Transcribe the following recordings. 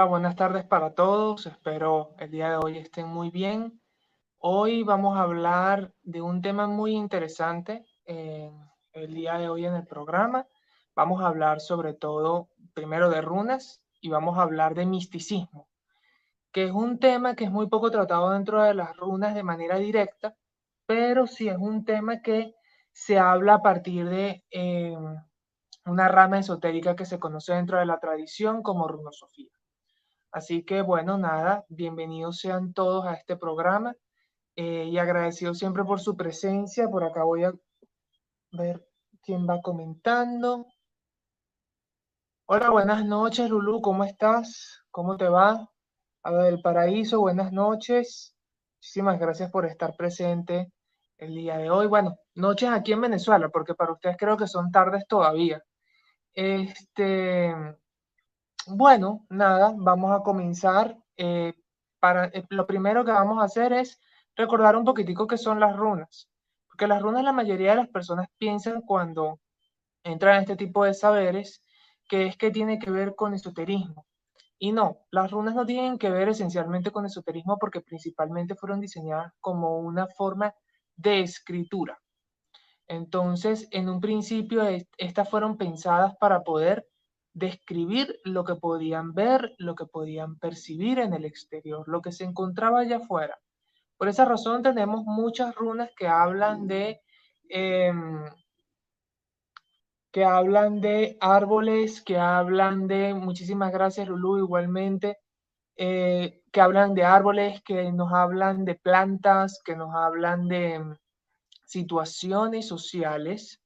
Hola, buenas tardes para todos. Espero el día de hoy estén muy bien. Hoy vamos a hablar de un tema muy interesante en el día de hoy en el programa. Vamos a hablar sobre todo primero de runas y vamos a hablar de misticismo, que es un tema que es muy poco tratado dentro de las runas de manera directa, pero sí es un tema que se habla a partir de eh, una rama esotérica que se conoce dentro de la tradición como runosofía. Así que bueno, nada, bienvenidos sean todos a este programa eh, y agradecido siempre por su presencia. Por acá voy a ver quién va comentando. Hola, buenas noches, Lulu, ¿cómo estás? ¿Cómo te va? A ver, el paraíso, buenas noches. Muchísimas gracias por estar presente el día de hoy. Bueno, noches aquí en Venezuela, porque para ustedes creo que son tardes todavía. Este, bueno, nada, vamos a comenzar. Eh, para, eh, lo primero que vamos a hacer es recordar un poquitico qué son las runas, porque las runas la mayoría de las personas piensan cuando entran a este tipo de saberes que es que tiene que ver con esoterismo. Y no, las runas no tienen que ver esencialmente con esoterismo porque principalmente fueron diseñadas como una forma de escritura. Entonces, en un principio, estas fueron pensadas para poder describir lo que podían ver, lo que podían percibir en el exterior, lo que se encontraba allá afuera. Por esa razón tenemos muchas runas que hablan de em, que hablan de árboles, que hablan de, muchísimas gracias Lulu, igualmente, eh, que hablan de árboles, que nos hablan de plantas, que nos hablan de em, situaciones sociales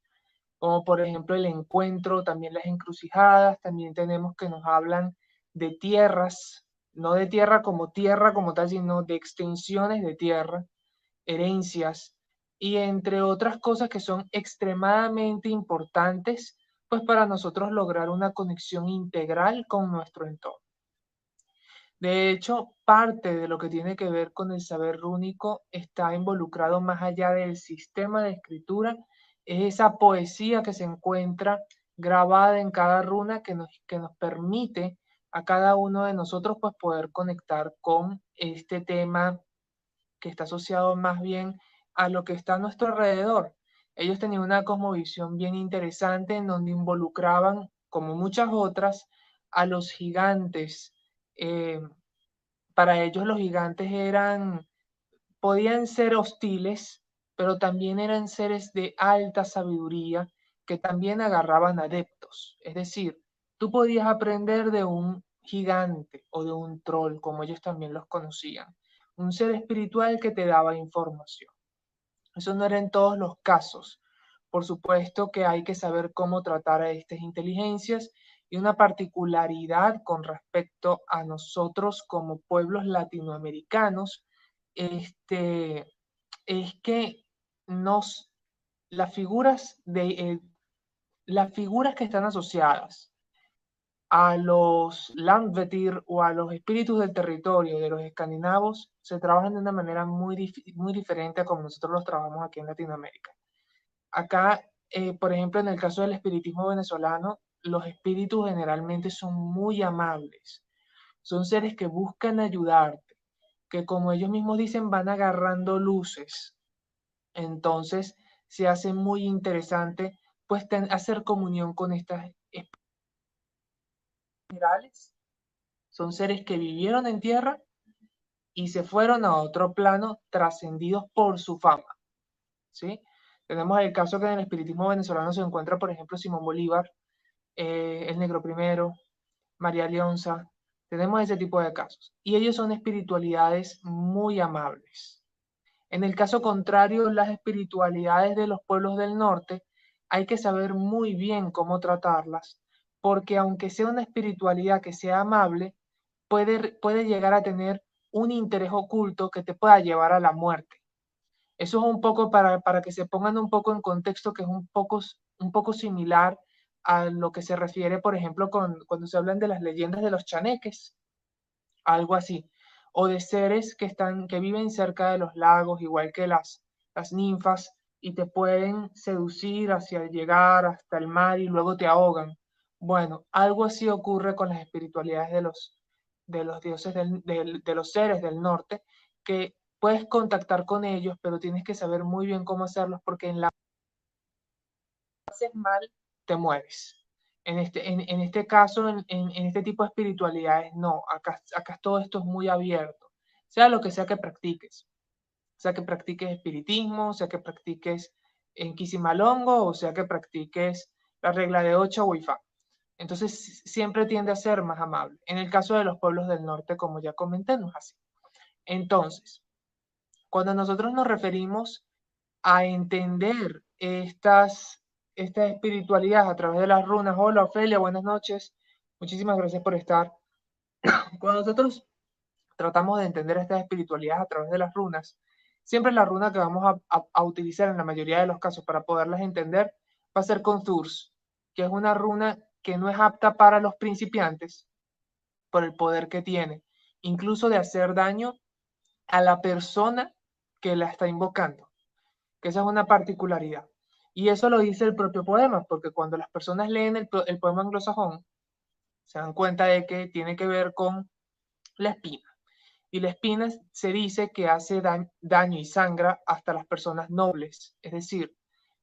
como por ejemplo el encuentro, también las encrucijadas, también tenemos que nos hablan de tierras, no de tierra como tierra como tal, sino de extensiones de tierra, herencias y entre otras cosas que son extremadamente importantes pues para nosotros lograr una conexión integral con nuestro entorno. De hecho, parte de lo que tiene que ver con el saber rúnico está involucrado más allá del sistema de escritura es esa poesía que se encuentra grabada en cada runa que nos, que nos permite a cada uno de nosotros pues poder conectar con este tema que está asociado más bien a lo que está a nuestro alrededor. Ellos tenían una cosmovisión bien interesante en donde involucraban, como muchas otras, a los gigantes. Eh, para ellos los gigantes eran, podían ser hostiles, pero también eran seres de alta sabiduría que también agarraban adeptos. Es decir, tú podías aprender de un gigante o de un troll, como ellos también los conocían, un ser espiritual que te daba información. Eso no era en todos los casos. Por supuesto que hay que saber cómo tratar a estas inteligencias y una particularidad con respecto a nosotros como pueblos latinoamericanos este, es que nos, las figuras de, eh, las figuras que están asociadas a los Landvetir o a los espíritus del territorio de los escandinavos se trabajan de una manera muy, muy diferente a como nosotros los trabajamos aquí en Latinoamérica. Acá, eh, por ejemplo, en el caso del espiritismo venezolano, los espíritus generalmente son muy amables. Son seres que buscan ayudarte, que como ellos mismos dicen, van agarrando luces, entonces se hace muy interesante pues hacer comunión con estas espirales. Son seres que vivieron en tierra y se fueron a otro plano trascendidos por su fama. ¿sí? Tenemos el caso que en el espiritismo venezolano se encuentra, por ejemplo, Simón Bolívar, eh, el Negro Primero, María Leonza. Tenemos ese tipo de casos. Y ellos son espiritualidades muy amables. En el caso contrario, las espiritualidades de los pueblos del norte hay que saber muy bien cómo tratarlas, porque aunque sea una espiritualidad que sea amable, puede, puede llegar a tener un interés oculto que te pueda llevar a la muerte. Eso es un poco para, para que se pongan un poco en contexto, que es un poco, un poco similar a lo que se refiere, por ejemplo, con, cuando se hablan de las leyendas de los chaneques, algo así o de seres que, están, que viven cerca de los lagos, igual que las, las ninfas, y te pueden seducir hacia llegar hasta el mar y luego te ahogan. Bueno, algo así ocurre con las espiritualidades de los, de los dioses de los seres del norte, que puedes contactar con ellos, pero tienes que saber muy bien cómo hacerlos porque en la haces mal, te mueves. En este, en, este caso, en, este tipo de espiritualidades, no, acá, acá todo esto es muy abierto, sea lo que sea que practiques, sea que practiques espiritismo, sea que practiques en Kisimalongo o sea que practiques la regla de 8 o Ifá. Entonces siempre tiende a ser más amable. En el caso de los pueblos del norte, como ya comenté, no es así. Entonces, cuando nosotros nos referimos a entender estas, esta espiritualidad a través de las runas, hola Ofelia, buenas noches, muchísimas gracias por estar. Cuando nosotros tratamos de entender esta espiritualidad a través de las runas, siempre la runa que vamos a, utilizar en la mayoría de los casos para poderlas entender va a ser con Thurs, que es una runa que no es apta para los principiantes por el poder que tiene, incluso de hacer daño a la persona que la está invocando, que esa es una particularidad. Y eso lo dice el propio poema, porque cuando las personas leen el, poema anglosajón, se dan cuenta de que tiene que ver con la espina. Y la espina se dice que hace daño y sangra hasta las personas nobles, es decir,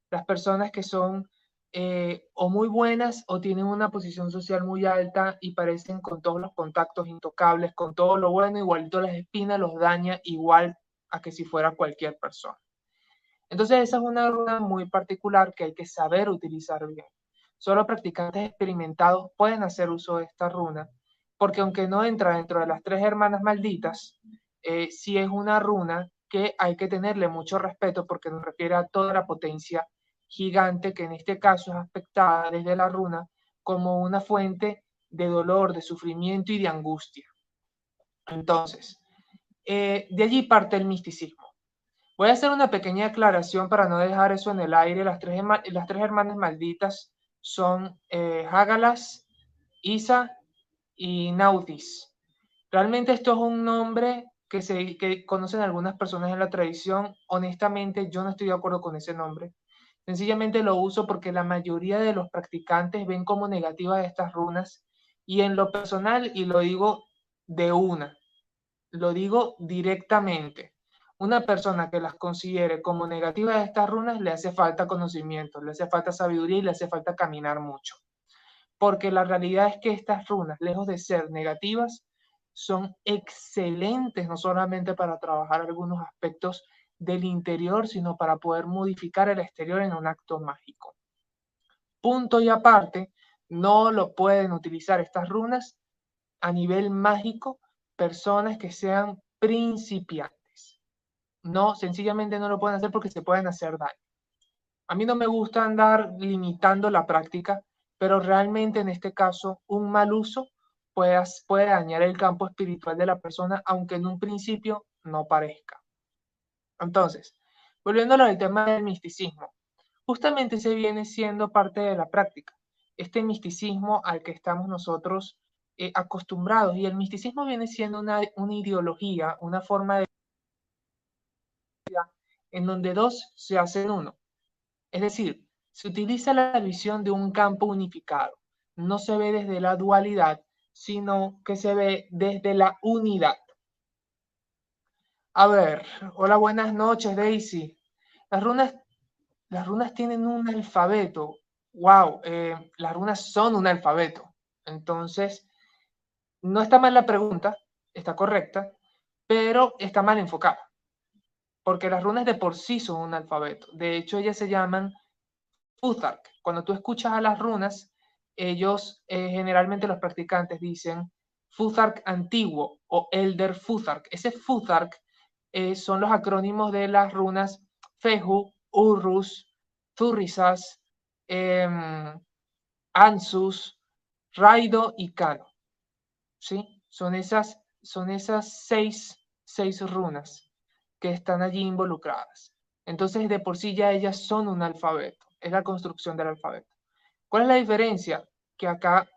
las personas que son eh, o muy buenas o tienen una posición social muy alta y parecen con todos los contactos intocables, con todo lo bueno, igualito las espinas los daña igual a que si fuera cualquier persona. Entonces esa es una runa muy particular que hay que saber utilizar bien. Solo practicantes experimentados pueden hacer uso de esta runa porque aunque no entra dentro de las tres hermanas malditas, eh, sí es una runa que hay que tenerle mucho respeto porque nos refiere a toda la potencia gigante que en este caso es aspectada desde la runa como una fuente de dolor, de sufrimiento y de angustia. Entonces, eh, de allí parte el misticismo. Voy a hacer una pequeña aclaración para no dejar eso en el aire. Las tres, hermanas malditas son eh, Hagalas, Isa y Nautis. Realmente esto es un nombre que, se, que conocen algunas personas en la tradición. Honestamente, yo no estoy de acuerdo con ese nombre. Sencillamente lo uso porque la mayoría de los practicantes ven como negativas estas runas y en lo personal, y lo digo de una, lo digo directamente, una persona que las considere como negativas estas runas le hace falta conocimiento, le hace falta sabiduría y le hace falta caminar mucho porque la realidad es que estas runas, lejos de ser negativas, son excelentes no solamente para trabajar algunos aspectos del interior, sino para poder modificar el exterior en un acto mágico. Punto y aparte, no lo pueden utilizar estas runas a nivel mágico personas que sean principiantes. No, sencillamente no lo pueden hacer porque se pueden hacer daño. A mí no me gusta andar limitando la práctica pero realmente en este caso un mal uso puede, puede dañar el campo espiritual de la persona, aunque en un principio no parezca. Entonces, volviendo al tema del misticismo, justamente se viene siendo parte de la práctica, este misticismo al que estamos nosotros eh, acostumbrados, y el misticismo viene siendo una, una ideología, una forma de en donde dos se hacen uno. Es decir, se utiliza la visión de un campo unificado. No se ve desde la dualidad, sino que se ve desde la unidad. A ver, hola, buenas noches, Daisy. Las runas, las runas tienen un alfabeto. Wow, eh, las runas son un alfabeto. Entonces, no está mal la pregunta, está correcta, pero está mal enfocada. Porque las runas de por sí son un alfabeto. De hecho, ellas se llaman Futhark. Cuando tú escuchas a las runas, ellos, eh, generalmente los practicantes dicen Futhark antiguo o Elder Futhark. Ese Futhark eh, son los acrónimos de las runas Fehu, Urrus, Zurrisas, em, Ansus, Raido y Kano. ¿Sí? Son esas, son esas seis, seis runas que están allí involucradas. Entonces, de por sí ya ellas son un alfabeto es la construcción del alfabeto. ¿Cuál es la diferencia? Que acá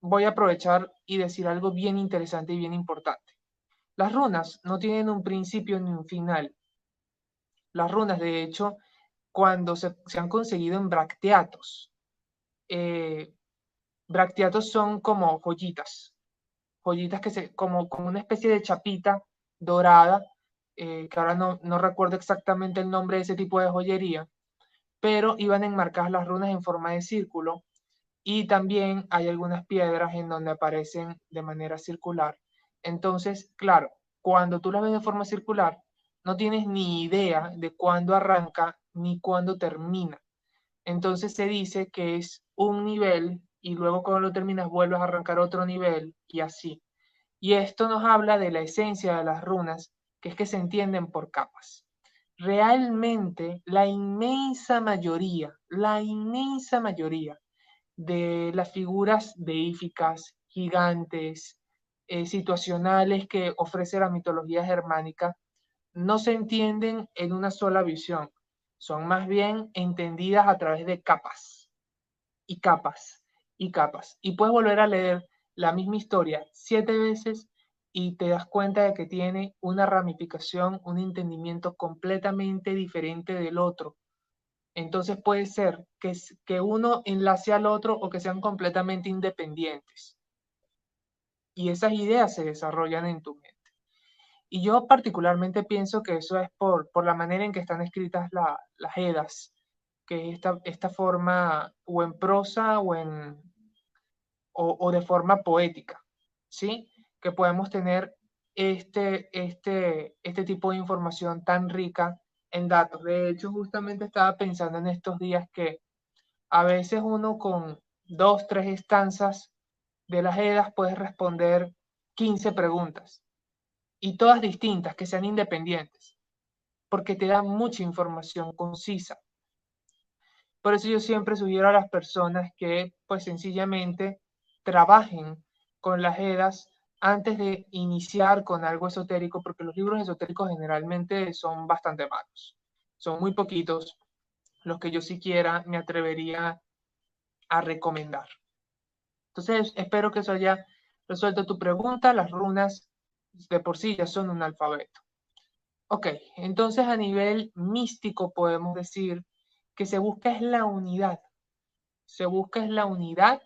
voy a aprovechar y decir algo bien interesante y bien importante. Las runas no tienen un principio ni un final. Las runas, de hecho, cuando se, han conseguido en bracteatos, eh, bracteatos son como joyitas, joyitas que se, como, como una especie de chapita dorada, eh, que ahora no, no recuerdo exactamente el nombre de ese tipo de joyería, pero iban enmarcadas las runas en forma de círculo y también hay algunas piedras en donde aparecen de manera circular. Entonces, claro, cuando tú las ves de forma circular, no tienes ni idea de cuándo arranca ni cuándo termina. Entonces se dice que es un nivel y luego cuando lo terminas vuelves a arrancar otro nivel y así. Y esto nos habla de la esencia de las runas, que es que se entienden por capas. Realmente la inmensa mayoría, la inmensa mayoría de las figuras deíficas, gigantes, eh, situacionales que ofrece la mitología germánica, no se entienden en una sola visión, son más bien entendidas a través de capas y capas y capas. Y puedes volver a leer la misma historia siete veces y te das cuenta de que tiene una ramificación, un entendimiento completamente diferente del otro. Entonces puede ser que, que uno enlace al otro o que sean completamente independientes. Y esas ideas se desarrollan en tu mente. Y yo particularmente pienso que eso es por, por la manera en que están escritas las Edas, que es esta, esta forma o en prosa o, en, o, o de forma poética, ¿sí? Que podemos tener este, este, este tipo de información tan rica en datos. De hecho, justamente estaba pensando en estos días que a veces uno con dos, tres estanzas de las EDAS puede responder 15 preguntas y todas distintas, que sean independientes, porque te dan mucha información concisa. Por eso yo siempre sugiero a las personas que pues sencillamente trabajen con las EDAS antes de iniciar con algo esotérico, porque los libros esotéricos generalmente son bastante malos. Son muy poquitos los que yo siquiera me atrevería a recomendar. Entonces, espero que eso haya resuelto tu pregunta. Las runas de por sí ya son un alfabeto. Ok, entonces a nivel místico podemos decir que se busca es la unidad. Se busca es la unidad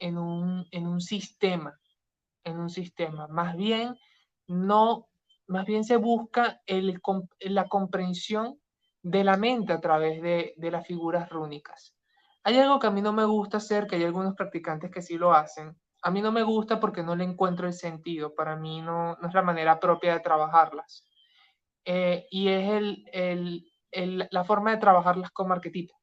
en un, en un sistema en un sistema. Más bien, no, más bien se busca el, la comprensión de la mente a través de, de las figuras rúnicas. Hay algo que a mí no me gusta hacer, que hay algunos practicantes que sí lo hacen. A mí no me gusta porque no le encuentro el sentido. Para mí no, no es la manera propia de trabajarlas. Eh, y es el, el, el, la forma de trabajarlas como arquetipo.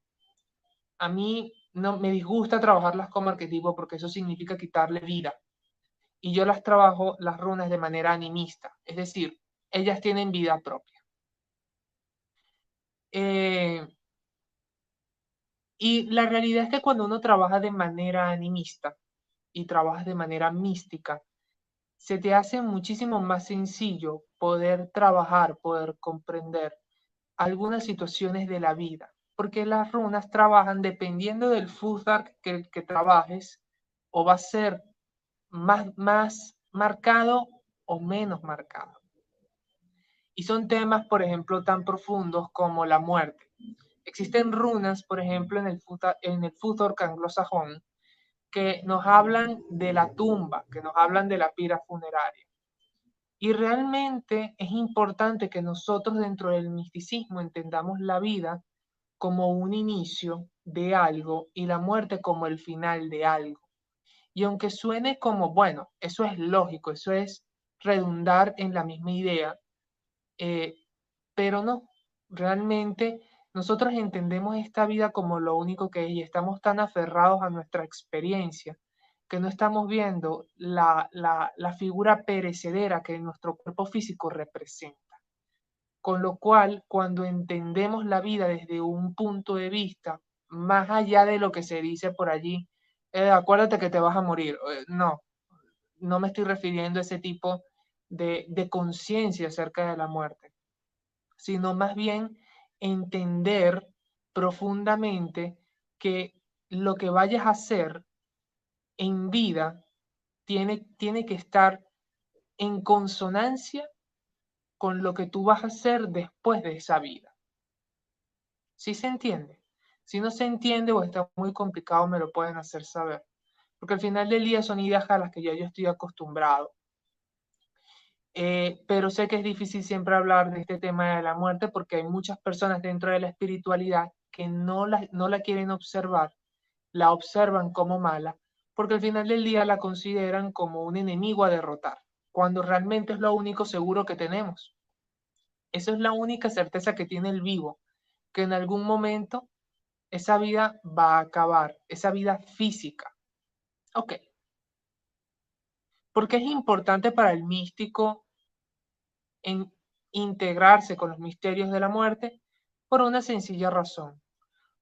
A mí no me disgusta trabajarlas como arquetipo porque eso significa quitarle vida y yo las trabajo las runas de manera animista, es decir, ellas tienen vida propia. Eh, y la realidad es que cuando uno trabaja de manera animista y trabaja de manera mística, se te hace muchísimo más sencillo poder trabajar, poder comprender algunas situaciones de la vida, porque las runas trabajan dependiendo del que, que trabajes, o va a ser más, más marcado o menos marcado. Y son temas, por ejemplo, tan profundos como la muerte. Existen runas, por ejemplo, en el, en el anglosajón, que nos hablan de la tumba, que nos hablan de la pira funeraria. Y realmente es importante que nosotros dentro del misticismo entendamos la vida como un inicio de algo y la muerte como el final de algo. Y aunque suene como, bueno, eso es lógico, eso es redundar en la misma idea, eh, pero no, realmente nosotros entendemos esta vida como lo único que es y estamos tan aferrados a nuestra experiencia que no estamos viendo la, la figura perecedera que nuestro cuerpo físico representa. Con lo cual, cuando entendemos la vida desde un punto de vista más allá de lo que se dice por allí, eh, acuérdate que te vas a morir. Eh, no, no me estoy refiriendo a ese tipo de, de conciencia acerca de la muerte, sino más bien entender profundamente que lo que vayas a hacer en vida tiene, tiene que estar en consonancia con lo que tú vas a hacer después de esa vida. ¿Sí se entiende? Si no se entiende o está muy complicado, me lo pueden hacer saber. porque al final del día son ideas a las que ya yo estoy acostumbrado. Eh, pero sé que es difícil siempre hablar de este tema de la muerte porque hay muchas personas dentro de la espiritualidad que no la, no la quieren observar, la observan como mala, porque al final del día la consideran como un enemigo a derrotar, cuando realmente es lo único seguro que tenemos. Esa es la única certeza que tiene el vivo, que en algún momento esa vida va a acabar, esa vida física. Ok. Porque es importante para el místico integrarse con los misterios de la muerte por una sencilla razón.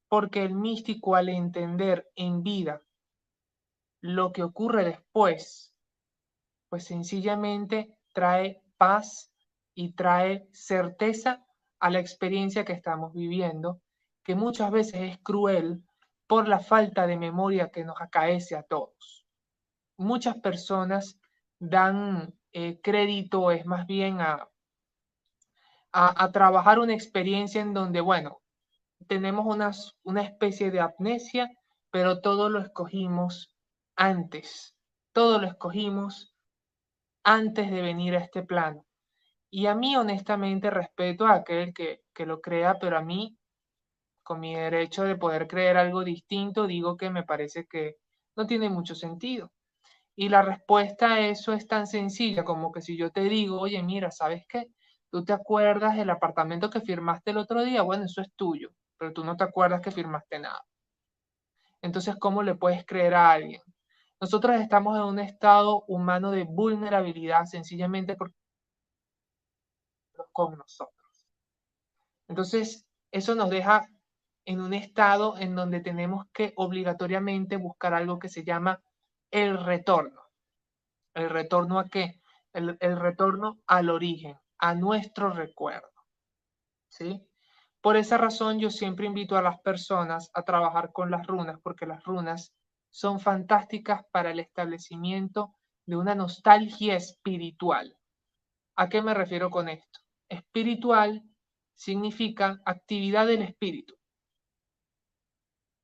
Porque el místico al entender en vida lo que ocurre después, pues sencillamente trae paz y trae certeza a la experiencia que estamos viviendo, que muchas veces es cruel por la falta de memoria que nos acaece a todos. Muchas personas dan eh, crédito, es más bien a, a, trabajar una experiencia en donde, bueno, tenemos una especie de amnesia, pero todo lo escogimos antes, todo lo escogimos antes de venir a este plano. Y a mí, honestamente, respeto a aquel que, que lo crea, pero a mí, con mi derecho de poder creer algo distinto, digo que me parece que no tiene mucho sentido. Y la respuesta a eso es tan sencilla como que si yo te digo, oye, mira, ¿sabes qué? ¿Tú te acuerdas del apartamento que firmaste el otro día? Bueno, eso es tuyo, pero tú no te acuerdas que firmaste nada. Entonces, ¿cómo le puedes creer a alguien? Nosotros estamos en un estado humano de vulnerabilidad sencillamente porque con nosotros. Entonces, eso nos deja en un estado en donde tenemos que obligatoriamente buscar algo que se llama el retorno. ¿El retorno a qué? El, el retorno al origen a nuestro recuerdo. ¿Sí? Por esa razón yo siempre invito a las personas a trabajar con las runas, porque las runas son fantásticas para el establecimiento de una nostalgia espiritual. ¿A qué me refiero con esto? Espiritual significa actividad del espíritu.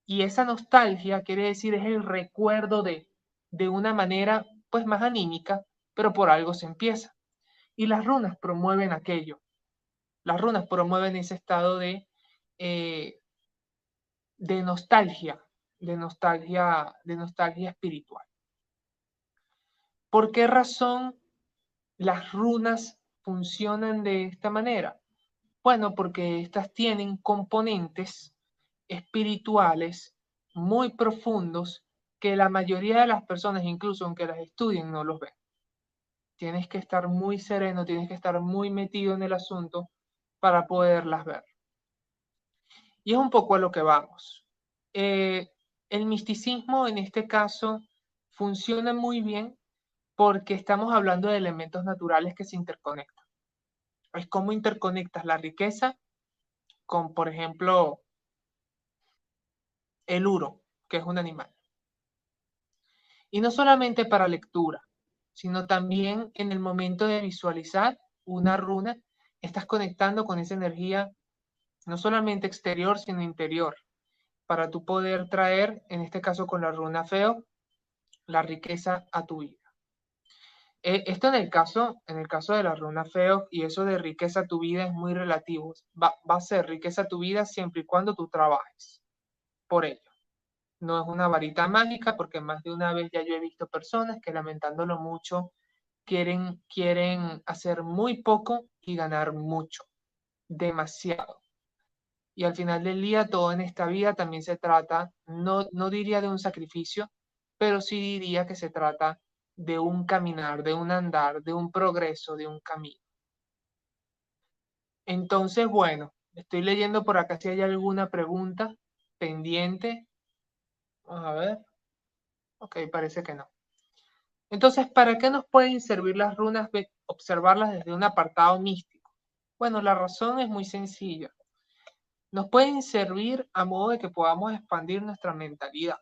Y esa nostalgia quiere decir es el recuerdo de, de una manera pues más anímica, pero por algo se empieza. Y las runas promueven aquello. Las runas promueven ese estado de, eh, de nostalgia, de nostalgia, de nostalgia espiritual. ¿Por qué razón las runas funcionan de esta manera? Bueno, porque estas tienen componentes espirituales muy profundos que la mayoría de las personas, incluso aunque las estudien, no los ven tienes que estar muy sereno, tienes que estar muy metido en el asunto para poderlas ver. Y es un poco a lo que vamos. Eh, el misticismo en este caso funciona muy bien porque estamos hablando de elementos naturales que se interconectan. Es como interconectas la riqueza con, por ejemplo, el uro, que es un animal. Y no solamente para lectura, sino también en el momento de visualizar una runa, estás conectando con esa energía no solamente exterior, sino interior, para tú poder traer, en este caso con la runa feo, la riqueza a tu vida. Eh, esto en el caso, en el caso de la runa feo y eso de riqueza a tu vida es muy relativo. Va a ser riqueza a tu vida siempre y cuando tú trabajes por ello no es una varita mágica porque más de una vez ya yo he visto personas que lamentándolo mucho quieren, quieren hacer muy poco y ganar mucho, demasiado. Y al final del día, todo en esta vida también se trata, no, no diría de un sacrificio, pero sí diría que se trata de un caminar, de un andar, de un progreso, de un camino. Entonces, bueno, estoy leyendo por acá si hay alguna pregunta pendiente Vamos a ver. Ok, parece que no. Entonces, ¿para qué nos pueden servir las runas? Observarlas desde un apartado místico. Bueno, la razón es muy sencilla. Nos pueden servir a modo de que podamos expandir nuestra mentalidad.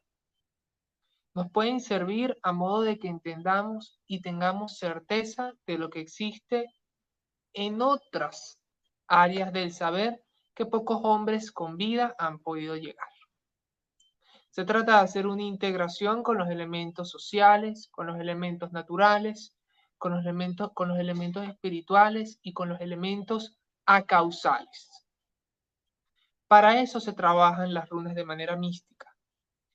Nos pueden servir a modo de que entendamos y tengamos certeza de lo que existe en otras áreas del saber que pocos hombres con vida han podido llegar. Se trata de hacer una integración con los elementos sociales, con los elementos naturales, con los elementos, con los elementos espirituales y con los elementos acausales. Para eso se trabajan las runas de manera mística.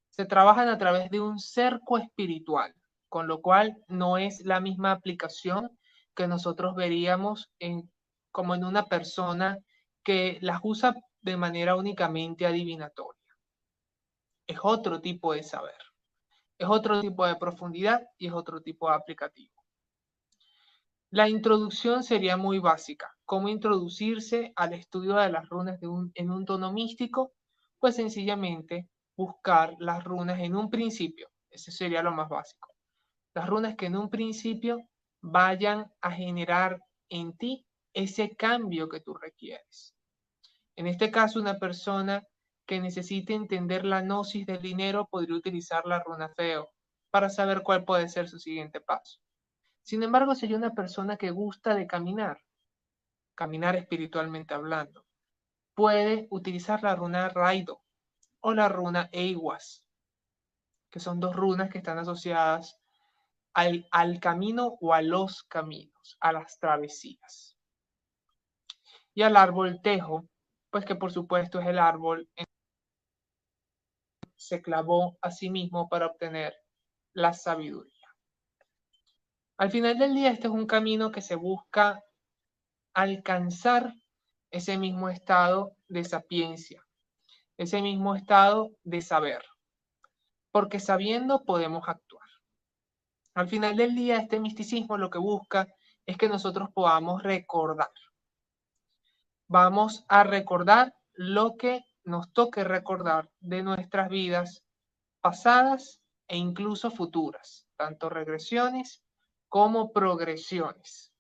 Se trabajan a través de un cerco espiritual, con lo cual no es la misma aplicación que nosotros veríamos en, como en una persona que las usa de manera únicamente adivinatoria es otro tipo de saber, es otro tipo de profundidad y es otro tipo de aplicativo. La introducción sería muy básica. ¿Cómo introducirse al estudio de las runas en un tono místico? Pues sencillamente buscar las runas en un principio. Ese sería lo más básico. Las runas que en un principio vayan a generar en ti ese cambio que tú requieres. En este caso, una persona que necesite entender la gnosis del dinero podría utilizar la runa feo para saber cuál puede ser su siguiente paso. Sin embargo, si hay una persona que gusta de caminar, caminar espiritualmente hablando, puede utilizar la runa Raido o la runa Eiwas, que son dos runas que están asociadas al, al camino o a los caminos, a las travesías. Y al árbol Tejo, pues que por supuesto es el árbol en se clavó a sí mismo para obtener la sabiduría. Al final del día, este es un camino que se busca alcanzar ese mismo estado de sapiencia, ese mismo estado de saber, porque sabiendo podemos actuar. Al final del día, este misticismo lo que busca es que nosotros podamos recordar. Vamos a recordar lo que nos toque recordar de nuestras vidas pasadas e incluso futuras, tanto regresiones como progresiones.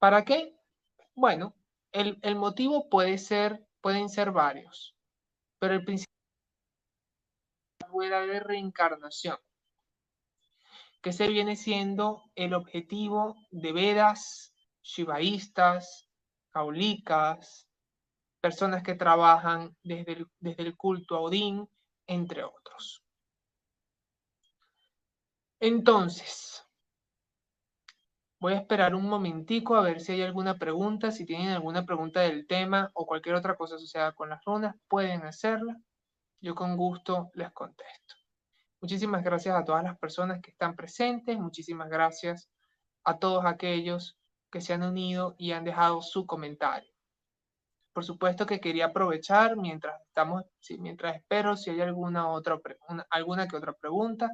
¿Para qué? Bueno, el, motivo puede ser, pueden ser varios, pero el principio es la de reencarnación, que se viene siendo el objetivo de Vedas, shivaístas, caulicas, personas que trabajan desde el, desde el culto a Odín, entre otros. Entonces, voy a esperar un momentico a ver si hay alguna pregunta. Si tienen alguna pregunta del tema o cualquier otra cosa asociada con las runas, pueden hacerla. Yo con gusto les contesto. Muchísimas gracias a todas las personas que están presentes. Muchísimas gracias a todos aquellos que se han unido y han dejado su comentario. Por supuesto que quería aprovechar mientras estamos, mientras espero si hay alguna otra, alguna que otra pregunta,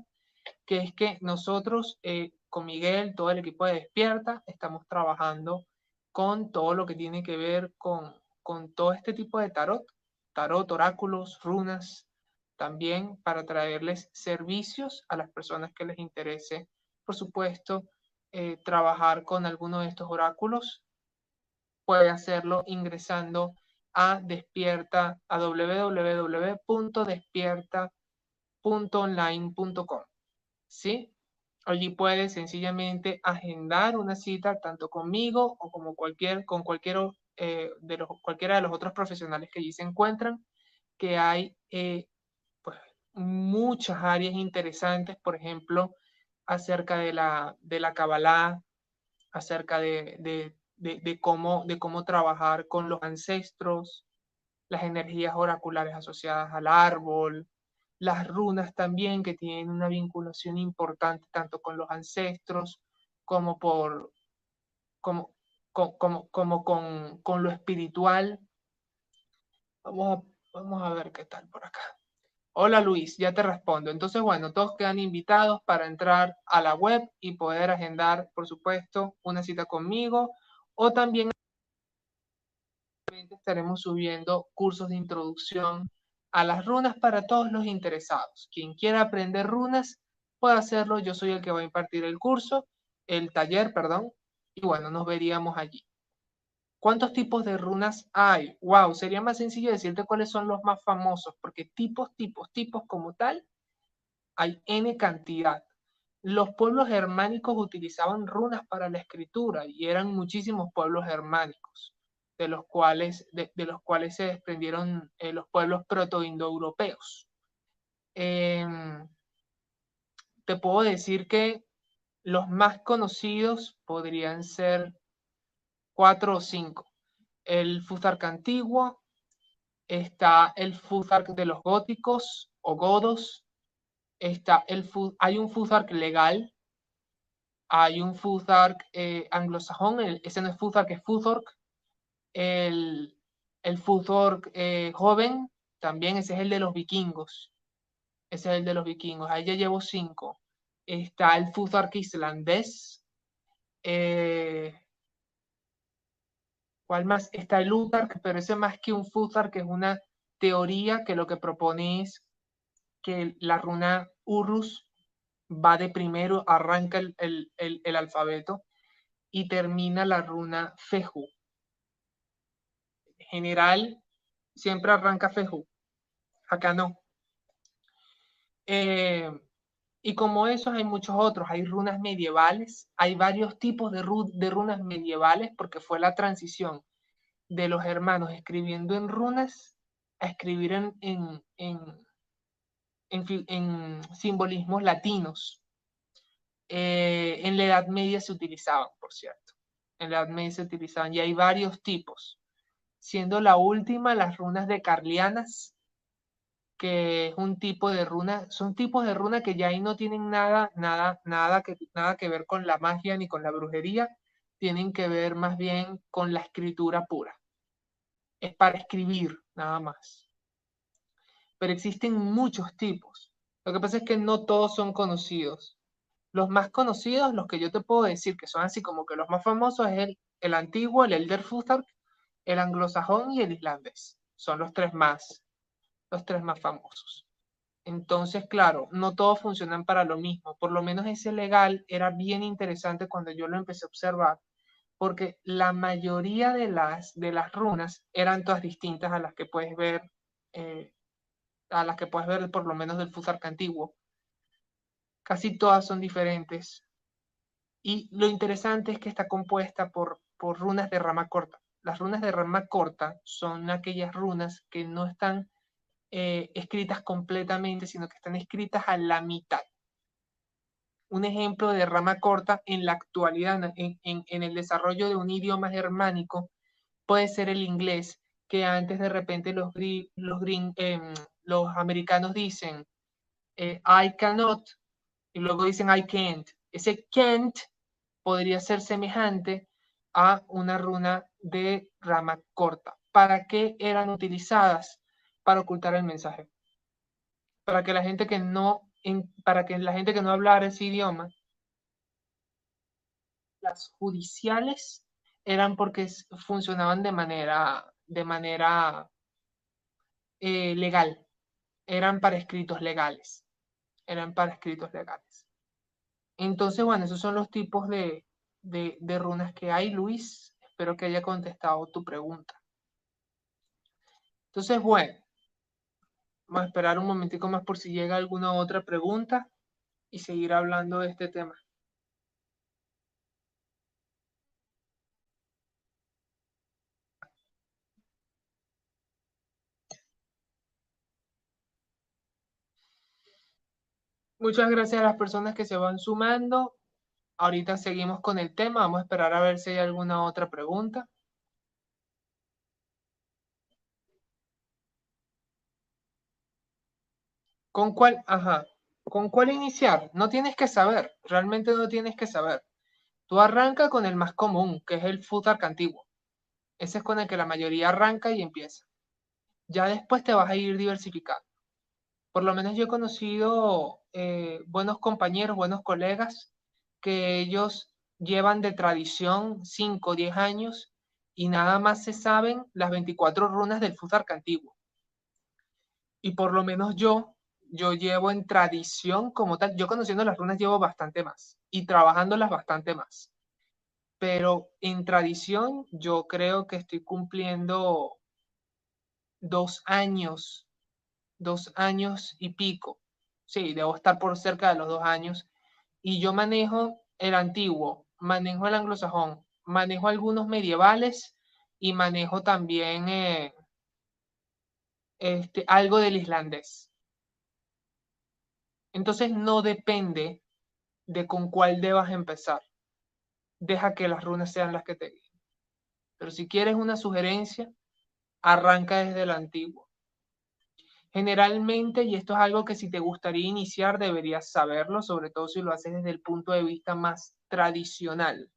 que es que nosotros eh, con Miguel, todo el equipo de Despierta, estamos trabajando con todo lo que tiene que ver con, con todo este tipo de tarot, tarot, oráculos, runas, también para traerles servicios a las personas que les interese, por supuesto, eh, trabajar con alguno de estos oráculos puede hacerlo ingresando a despierta a www.despierta.online.com. ¿Sí? Allí puede sencillamente agendar una cita tanto conmigo o como cualquier, con eh, cualquiera de los otros profesionales que allí se encuentran, que hay eh, pues, muchas áreas interesantes, por ejemplo, acerca de la, de la Kabbalah, acerca de de, cómo, de cómo trabajar con los ancestros, las energías oraculares asociadas al árbol, las runas también que tienen una vinculación importante tanto con los ancestros como por como, con, con, lo espiritual. Vamos a, vamos a ver qué tal por acá. Hola Luis, ya te respondo. Entonces, bueno, todos quedan invitados para entrar a la web y poder agendar, por supuesto, una cita conmigo o también estaremos subiendo cursos de introducción a las runas para todos los interesados. Quien quiera aprender runas puede hacerlo. Yo soy el que va a impartir el curso, el taller, perdón. Y bueno, nos veríamos allí. ¿Cuántos tipos de runas hay? Wow, sería más sencillo decirte cuáles son los más famosos, porque tipos, tipos, tipos como tal, hay N cantidad. Los pueblos germánicos utilizaban runas para la escritura y eran muchísimos pueblos germánicos, de los cuales, de, los cuales se desprendieron eh, los pueblos proto-indoeuropeos. Em, te puedo decir que los más conocidos podrían ser cuatro o cinco. El Fuzark antiguo, está el Fuzark de los góticos o godos, está el, hay un Fuzark legal, hay un Fuzark eh, anglosajón, ese no es Fuzark, es Fuzork, el, el Fuzork eh, joven, también ese es el de los vikingos, ese es el de los vikingos, ahí ya llevo cinco. Está el Fuzark islandés, eh, ¿Cuál más? Está el Uthark, pero ese más que un Futhark es una teoría que lo que propone es que la runa Urus va de primero, arranca el, alfabeto y termina la runa Feju. En general, siempre arranca Feju. Acá no. Eh, y como esos hay muchos otros, hay runas medievales, hay varios tipos de, runas medievales porque fue la transición de los hermanos escribiendo en runas a escribir en, en, en, simbolismos latinos. Eh, en la Edad Media se utilizaban, por cierto. En la Edad Media se utilizaban y hay varios tipos, siendo la última las runas de Carlianas, que es un tipo de runa, son tipos de runa que ya ahí no tienen nada, nada, nada que, nada que ver con la magia ni con la brujería, tienen que ver más bien con la escritura pura. Es para escribir, nada más. Pero existen muchos tipos. Lo que pasa es que no todos son conocidos. Los más conocidos, los que yo te puedo decir que son así como que los más famosos, es el, el antiguo, el Elder Futhark, el anglosajón y el islandés. Son los tres más los tres más famosos. Entonces, claro, no todos funcionan para lo mismo. Por lo menos ese legal era bien interesante cuando yo lo empecé a observar, porque la mayoría de las, de las runas eran todas distintas a las que puedes ver, eh, a las que puedes ver por lo menos del Fusarca antiguo. Casi todas son diferentes. Y lo interesante es que está compuesta por, por runas de rama corta. Las runas de rama corta son aquellas runas que no están eh, escritas completamente, sino que están escritas a la mitad. Un ejemplo de rama corta en la actualidad, en, el desarrollo de un idioma germánico, puede ser el inglés, que antes de repente los, em, americanos dicen eh, I cannot y luego dicen I can't. Ese can't podría ser semejante a una runa de rama corta. ¿Para qué eran utilizadas? Para ocultar el mensaje. Para que la gente que no, para que la gente que no hablara ese idioma, las judiciales eran porque funcionaban de manera, de manera eh, legal. Eran para escritos legales. Eran para escritos legales. Entonces, bueno, esos son los tipos de, de runas que hay, Luis. Espero que haya contestado tu pregunta. Entonces, bueno, Vamos a esperar un momentico más por si llega alguna otra pregunta y seguir hablando de este tema. Muchas gracias a las personas que se van sumando. Ahorita seguimos con el tema. Vamos a esperar a ver si hay alguna otra pregunta. ¿Con cuál? Ajá. ¿Con cuál iniciar? No tienes que saber, realmente no tienes que saber. Tú arranca con el más común, que es el Futark antiguo. Ese es con el que la mayoría arranca y empieza. Ya después te vas a ir diversificando. Por lo menos yo he conocido eh, buenos compañeros, buenos colegas, que ellos llevan de tradición 5 o 10 años y nada más se saben las 24 runas del Futark antiguo. Y por lo menos yo yo llevo en tradición como tal, yo conociendo las runas llevo bastante más y trabajándolas bastante más. Pero en tradición yo creo que estoy cumpliendo dos años, dos años y pico. Sí, debo estar por cerca de los dos años. Y yo manejo el antiguo, manejo el anglosajón, manejo algunos medievales y manejo también eh, este, algo del islandés Entonces no depende de con cuál debas empezar. Deja que las runas sean las que te guíen. Pero si quieres una sugerencia, arranca desde el antiguo. Generalmente, y esto es algo que si te gustaría iniciar deberías saberlo, sobre todo si lo haces desde el punto de vista más tradicional.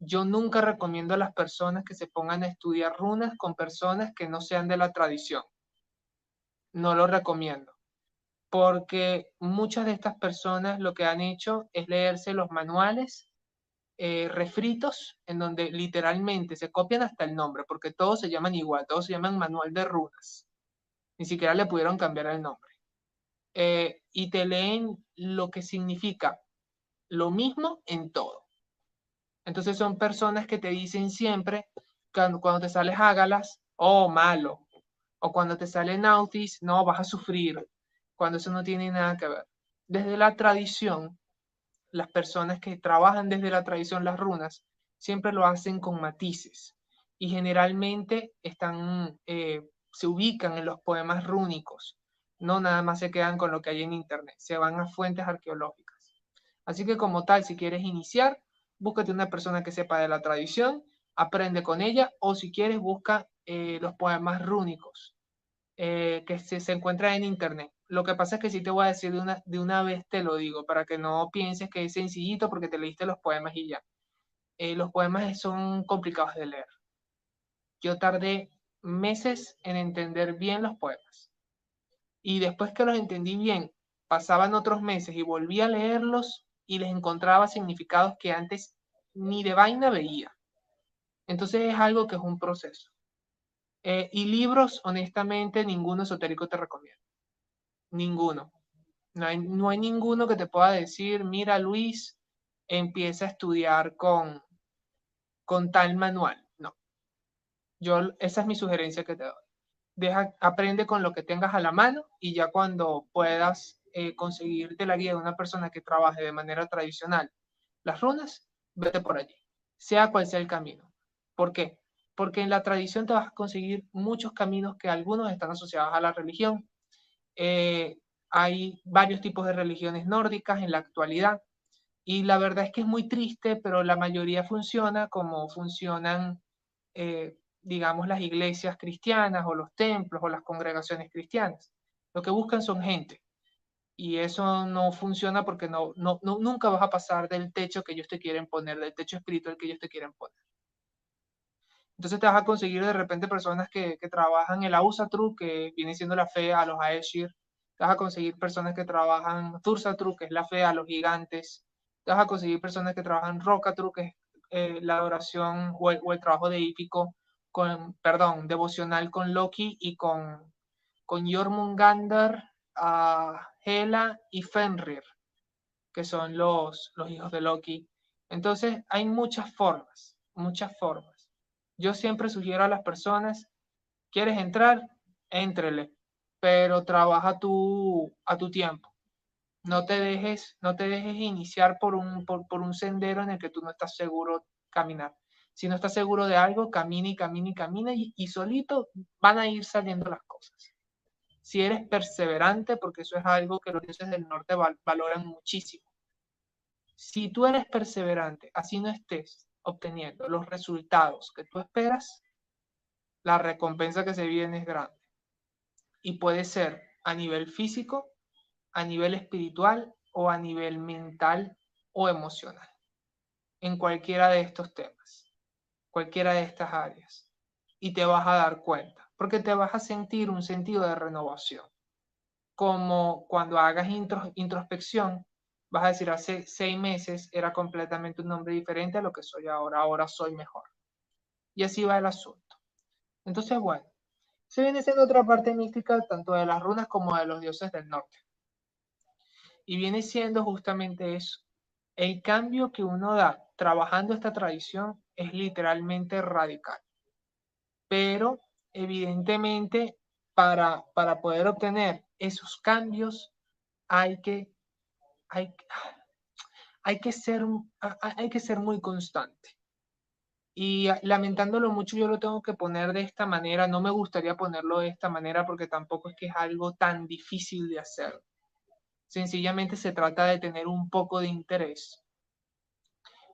Yo nunca recomiendo a las personas que se pongan a estudiar runas con personas que no sean de la tradición. No lo recomiendo, porque muchas de estas personas lo que han hecho es leerse los manuales eh, refritos en donde literalmente se copian hasta el nombre, porque todos se llaman igual, todos se llaman manual de runas. Ni siquiera le pudieron cambiar el nombre. Eh, y te leen lo que significa lo mismo en todo. Entonces son personas que te dicen siempre, cuando, te sales Ágalas, oh, malo. O cuando te sale Nautis, no, vas a sufrir. Cuando eso no tiene nada que ver. Desde la tradición, las personas que trabajan desde la tradición las runas siempre lo hacen con matices y generalmente están, eh, se ubican en los poemas rúnicos, no nada más se quedan con lo que hay en internet, se van a fuentes arqueológicas. Así que como tal, si quieres iniciar, búscate una persona que sepa de la tradición, aprende con ella o si quieres busca eh, los poemas rúnicos eh, que se, se encuentran en internet. Lo que pasa es que sí te voy a decir de una, de una vez, te lo digo, para que no pienses que es sencillito porque te leíste los poemas y ya. Eh, los poemas son complicados de leer. Yo tardé meses en entender bien los poemas. Y después que los entendí bien, pasaban otros meses y volví a leerlos y les encontraba significados que antes ni de vaina veía. Entonces es algo que es un proceso. Eh, y libros, honestamente, ninguno esotérico te recomiendo. Ninguno. No hay, no hay ninguno que te pueda decir, mira Luis, empieza a estudiar con, con tal manual. No. Yo, esa es mi sugerencia que te doy. Deja, aprende con lo que tengas a la mano y ya cuando puedas eh, conseguirte la guía de una persona que trabaje de manera tradicional las runas, vete por allí, sea cual sea el camino. ¿Por qué? Porque en la tradición te vas a conseguir muchos caminos que algunos están asociados a la religión, eh, hay varios tipos de religiones nórdicas en la actualidad y la verdad es que es muy triste, pero la mayoría funciona como funcionan, eh, digamos, las iglesias cristianas o los templos o las congregaciones cristianas. Lo que buscan son gente y eso no funciona porque no, no, nunca vas a pasar del techo que ellos te quieren poner, del techo espiritual que ellos te quieren poner. Entonces te vas a conseguir de repente personas que, que trabajan en la Usatru, que viene siendo la fe a los Aeshir. Te vas a conseguir personas que trabajan Tursatru, que es la fe a los gigantes. Te vas a conseguir personas que trabajan Rokatru, que es eh, la adoración o el, el, trabajo de hípico con, perdón, devocional con Loki y con, con Jormungandr, Hela y Fenrir, que son los, los hijos de Loki. Entonces hay muchas formas, muchas formas. Yo siempre sugiero a las personas, ¿quieres entrar? Éntrele, pero trabaja tu, a tu tiempo. No te dejes, no te dejes iniciar por un, por, por un sendero en el que tú no estás seguro caminar. Si no estás seguro de algo, camina y camina y camina y, solito van a ir saliendo las cosas. Si eres perseverante, porque eso es algo que los dioses del norte val, valoran muchísimo. Si tú eres perseverante, así no estés obteniendo los resultados que tú esperas, la recompensa que se viene es grande. Y puede ser a nivel físico, a nivel espiritual o a nivel mental o emocional. En cualquiera de estos temas, cualquiera de estas áreas. Y te vas a dar cuenta, porque te vas a sentir un sentido de renovación. Como cuando hagas introspección vas a decir, hace seis meses era completamente un nombre diferente a lo que soy ahora, ahora soy mejor. Y así va el asunto. Entonces, bueno, se viene siendo otra parte mística tanto de las runas como de los dioses del norte. Y viene siendo justamente eso. El cambio que uno da trabajando esta tradición es literalmente radical. Pero evidentemente para, para poder obtener esos cambios hay que hay, que ser, hay que ser muy constante. Y lamentándolo mucho, yo lo tengo que poner de esta manera. No me gustaría ponerlo de esta manera porque tampoco es que es algo tan difícil de hacer. Sencillamente se trata de tener un poco de interés.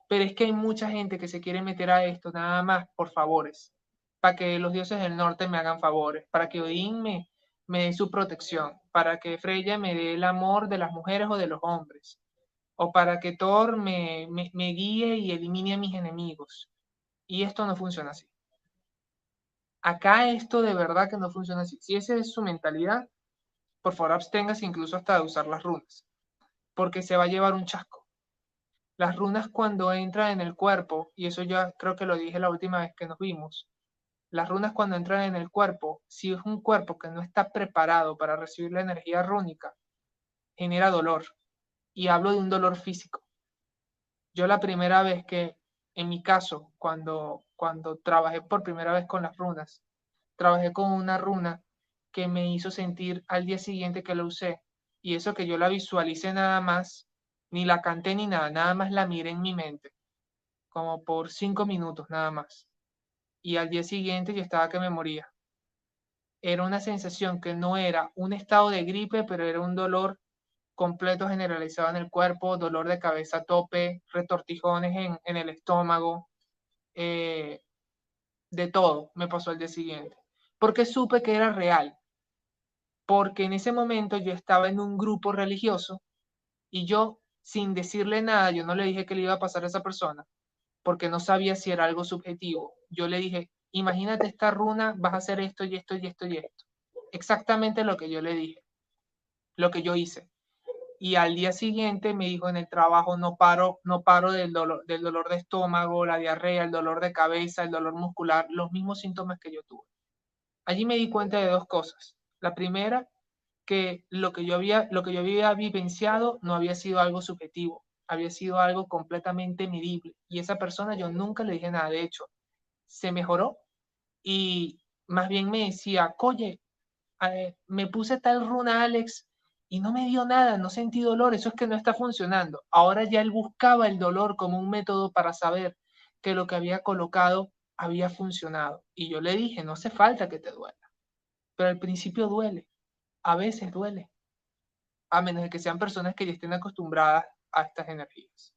Pero es que hay mucha gente que se quiere meter a esto nada más por favores, para que los dioses del norte me hagan favores, para que Odín me, me dé su protección, para que Freya me dé el amor de las mujeres o de los hombres, o para que Thor me, me, guíe y elimine a mis enemigos. Y esto no funciona así. Acá esto de verdad que no funciona así. Si esa es su mentalidad, por favor absténgase incluso hasta de usar las runas, porque se va a llevar un chasco. Las runas cuando entran en el cuerpo, y eso ya creo que lo dije la última vez que nos vimos, las runas cuando entran en el cuerpo, si es un cuerpo que no está preparado para recibir la energía rúnica, genera dolor. Y hablo de un dolor físico. Yo la primera vez que, en mi caso, cuando, cuando trabajé por primera vez con las runas, trabajé con una runa que me hizo sentir al día siguiente que la usé. Y eso que yo la visualicé nada más, ni la canté ni nada, nada más la miré en mi mente, como por cinco minutos nada más y al día siguiente yo estaba que me moría. Era una sensación que no era un estado de gripe, pero era un dolor completo generalizado en el cuerpo, dolor de cabeza a tope, retortijones en, el estómago, eh, de todo me pasó al día siguiente. Porque supe que era real. Porque en ese momento yo estaba en un grupo religioso y yo, sin decirle nada, yo no le dije que le iba a pasar a esa persona, porque no sabía si era algo subjetivo. Yo le dije, imagínate esta runa, vas a hacer esto y esto y esto y esto. Exactamente lo que yo le dije, lo que yo hice. Y al día siguiente me dijo en el trabajo, no paro, no paro del dolor, del dolor de estómago, la diarrea, el dolor de cabeza, el dolor muscular, los mismos síntomas que yo tuve. Allí me di cuenta de dos cosas. La primera, que lo que yo había, lo que yo había vivenciado no había sido algo subjetivo, había sido algo completamente medible. Y esa persona yo nunca le dije nada. De hecho, se mejoró y más bien me decía, oye, me puse tal runa, Alex, y no me dio nada, no sentí dolor, eso es que no está funcionando. Ahora ya él buscaba el dolor como un método para saber que lo que había colocado había funcionado. Y yo le dije, no hace falta que te duela, pero al principio duele, a veces duele, a menos de que sean personas que ya estén acostumbradas a estas energías.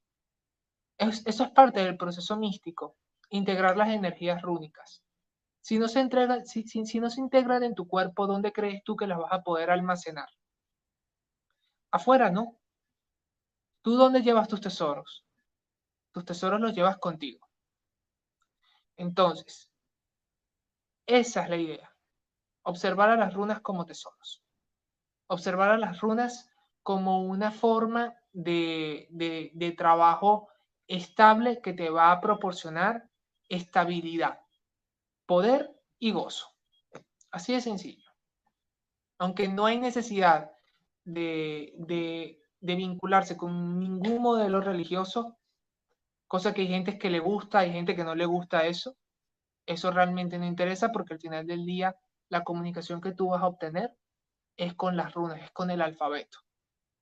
eso es parte del proceso místico, integrar las energías rúnicas. Si no, se entrega, si, si no se integran en tu cuerpo, ¿dónde crees tú que las vas a poder almacenar? Afuera, ¿no? ¿Tú dónde llevas tus tesoros? Tus tesoros los llevas contigo. Entonces, esa es la idea. Observar a las runas como tesoros. Observar a las runas como una forma de, trabajo estable que te va a proporcionar estabilidad, poder y gozo. Así de sencillo. Aunque no hay necesidad de, de, vincularse con ningún modelo religioso, cosa que hay gente que le gusta, hay gente que no le gusta eso, eso realmente no interesa porque al final del día la comunicación que tú vas a obtener es con las runas, es con el alfabeto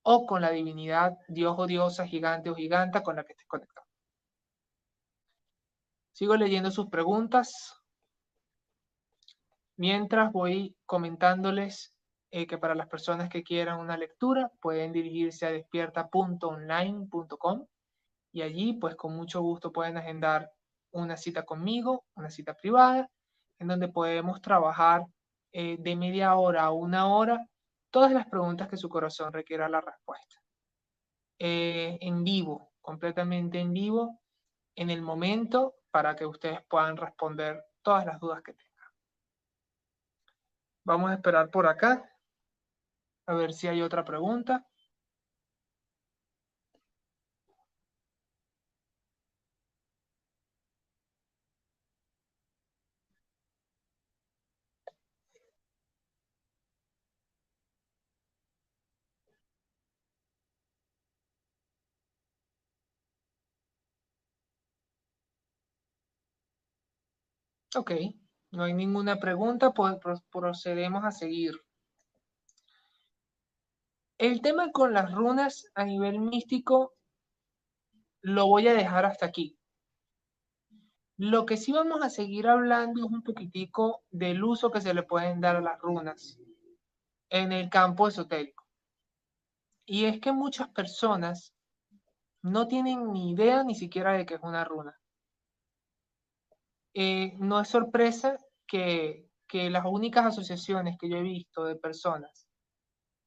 o con la divinidad, dios o diosa, gigante o giganta con la que estés conectado. Sigo leyendo sus preguntas. Mientras voy comentándoles eh, que para las personas que quieran una lectura pueden dirigirse a despierta.online.com y allí pues con mucho gusto pueden agendar una cita conmigo, una cita privada, en donde podemos trabajar eh, de media hora a una hora todas las preguntas que su corazón requiera la respuesta. Eh, en vivo, completamente en vivo, en el momento para que ustedes puedan responder todas las dudas que tengan. Vamos a esperar por acá, a ver si hay otra pregunta. Ok, no hay ninguna pregunta, pues procedemos a seguir. El tema con las runas a nivel místico lo voy a dejar hasta aquí. Lo que sí vamos a seguir hablando es un poquitico del uso que se le pueden dar a las runas en el campo esotérico. Y es que muchas personas no tienen ni idea ni siquiera de qué es una runa. Eh, no es sorpresa que, que las únicas asociaciones que yo he visto de personas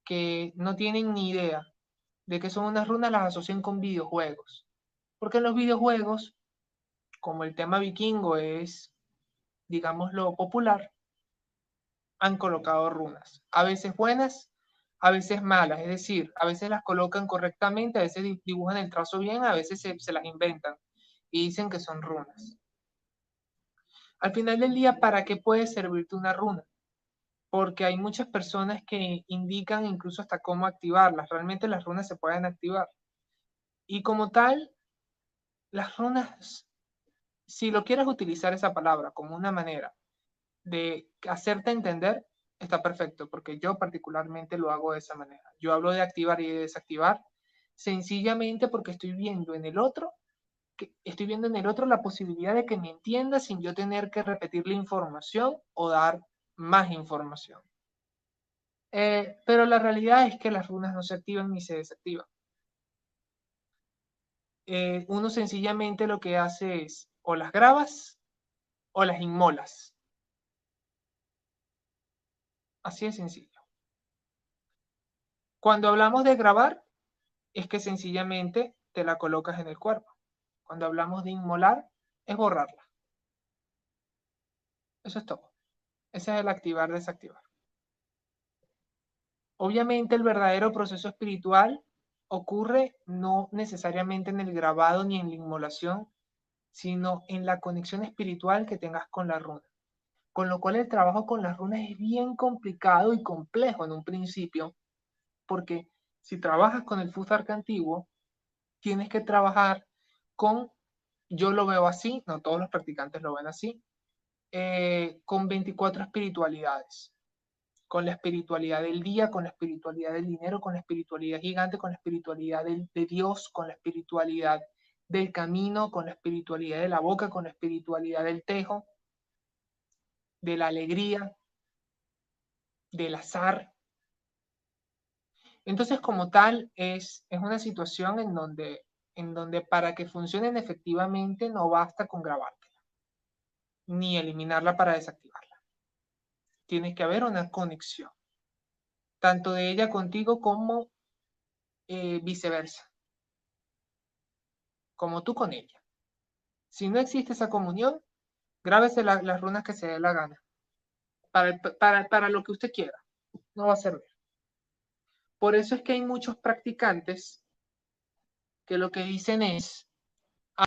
que no tienen ni idea de qué son unas runas las asocian con videojuegos. Porque en los videojuegos, como el tema vikingo es, digámoslo, popular, han colocado runas. A veces buenas, a veces malas. Es decir, a veces las colocan correctamente, a veces dibujan el trazo bien, a veces se, se las inventan y dicen que son runas. Al final del día, ¿para qué puede servirte una runa? Porque hay muchas personas que indican incluso hasta cómo activarlas. Realmente las runas se pueden activar. Y como tal, las runas, si lo quieres utilizar esa palabra como una manera de hacerte entender, está perfecto, porque yo particularmente lo hago de esa manera. Yo hablo de activar y de desactivar sencillamente porque estoy viendo en el otro, estoy viendo en el otro la posibilidad de que me entienda sin yo tener que repetir la información o dar más información. Eh, pero la realidad es que las runas no se activan ni se desactivan. Eh, uno sencillamente lo que hace es o las grabas o las inmolas. Así de sencillo. Cuando hablamos de grabar, es que sencillamente te la colocas en el cuerpo. Cuando hablamos de inmolar, es borrarla. Eso es todo. Ese es el activar, desactivar. Obviamente el verdadero proceso espiritual ocurre no necesariamente en el grabado ni en la inmolación, sino en la conexión espiritual que tengas con la runa. Con lo cual el trabajo con las runas es bien complicado y complejo en un principio, porque si trabajas con el Fusarca antiguo, tienes que trabajar con, yo lo veo así, no todos los practicantes lo ven así, eh, con 24 espiritualidades con la espiritualidad del día, con la espiritualidad del dinero, con la espiritualidad gigante, con la espiritualidad de Dios, con la espiritualidad del camino, con la espiritualidad de la boca, con la espiritualidad del tejo, de la alegría, del azar. Entonces, como tal, es, es una situación en donde, en donde para que funcionen efectivamente no basta con grabártela, ni eliminarla para desactivarla. Tiene que haber una conexión, tanto de ella contigo como eh, viceversa, como tú con ella. Si no existe esa comunión, Grábese las runas que se dé la gana. Para, para, lo que usted quiera. No va a servir. Por eso es que hay muchos practicantes que lo que dicen es, ah,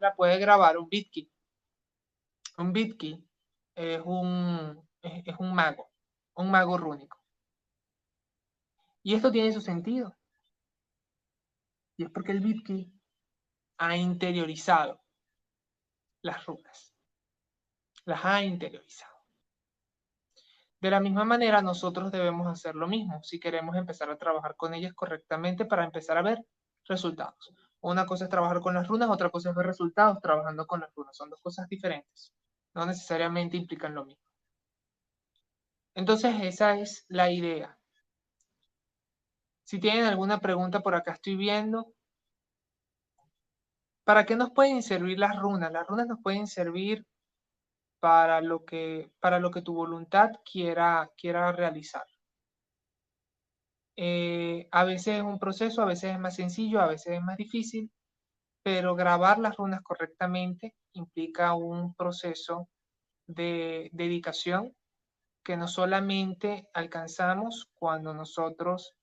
la puede grabar un bitkey. Un bitkey es un, es, un mago, un mago rúnico. Y esto tiene su sentido. Y es porque el bitkey ha interiorizado las runas. Las ha interiorizado. De la misma manera, nosotros debemos hacer lo mismo si queremos empezar a trabajar con ellas correctamente para empezar a ver resultados. Una cosa es trabajar con las runas, otra cosa es ver resultados trabajando con las runas. Son dos cosas diferentes. No necesariamente implican lo mismo. Entonces, esa es la idea. Si tienen alguna pregunta por acá estoy viendo. ¿Para qué nos pueden servir las runas? Las runas nos pueden servir para lo que, para lo que tu voluntad quiera, quiera realizar. Eh, a veces es un proceso, a veces es más sencillo, a veces es más difícil, pero grabar las runas correctamente implica un proceso de dedicación que no solamente alcanzamos cuando nosotros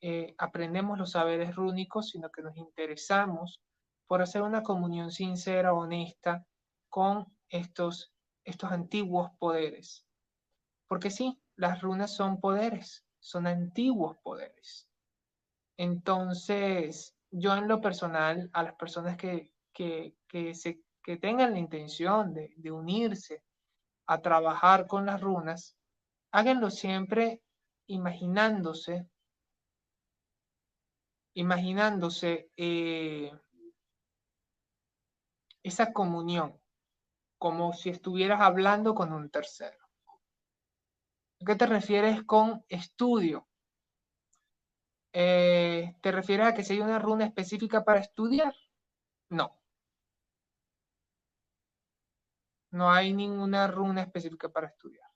eh, aprendemos los saberes rúnicos, sino que nos interesamos por hacer una comunión sincera, honesta con estos, estos antiguos poderes. Porque sí, las runas son poderes, son antiguos poderes. Entonces, yo en lo personal, a las personas que, que, se, que tengan la intención de, de unirse a trabajar con las runas, háganlo siempre imaginándose, imaginándose eh, esa comunión, como si estuvieras hablando con un tercero. ¿A qué te refieres con estudio? Eh, ¿Te refieres a que si hay una runa específica para estudiar? No. No hay ninguna runa específica para estudiar.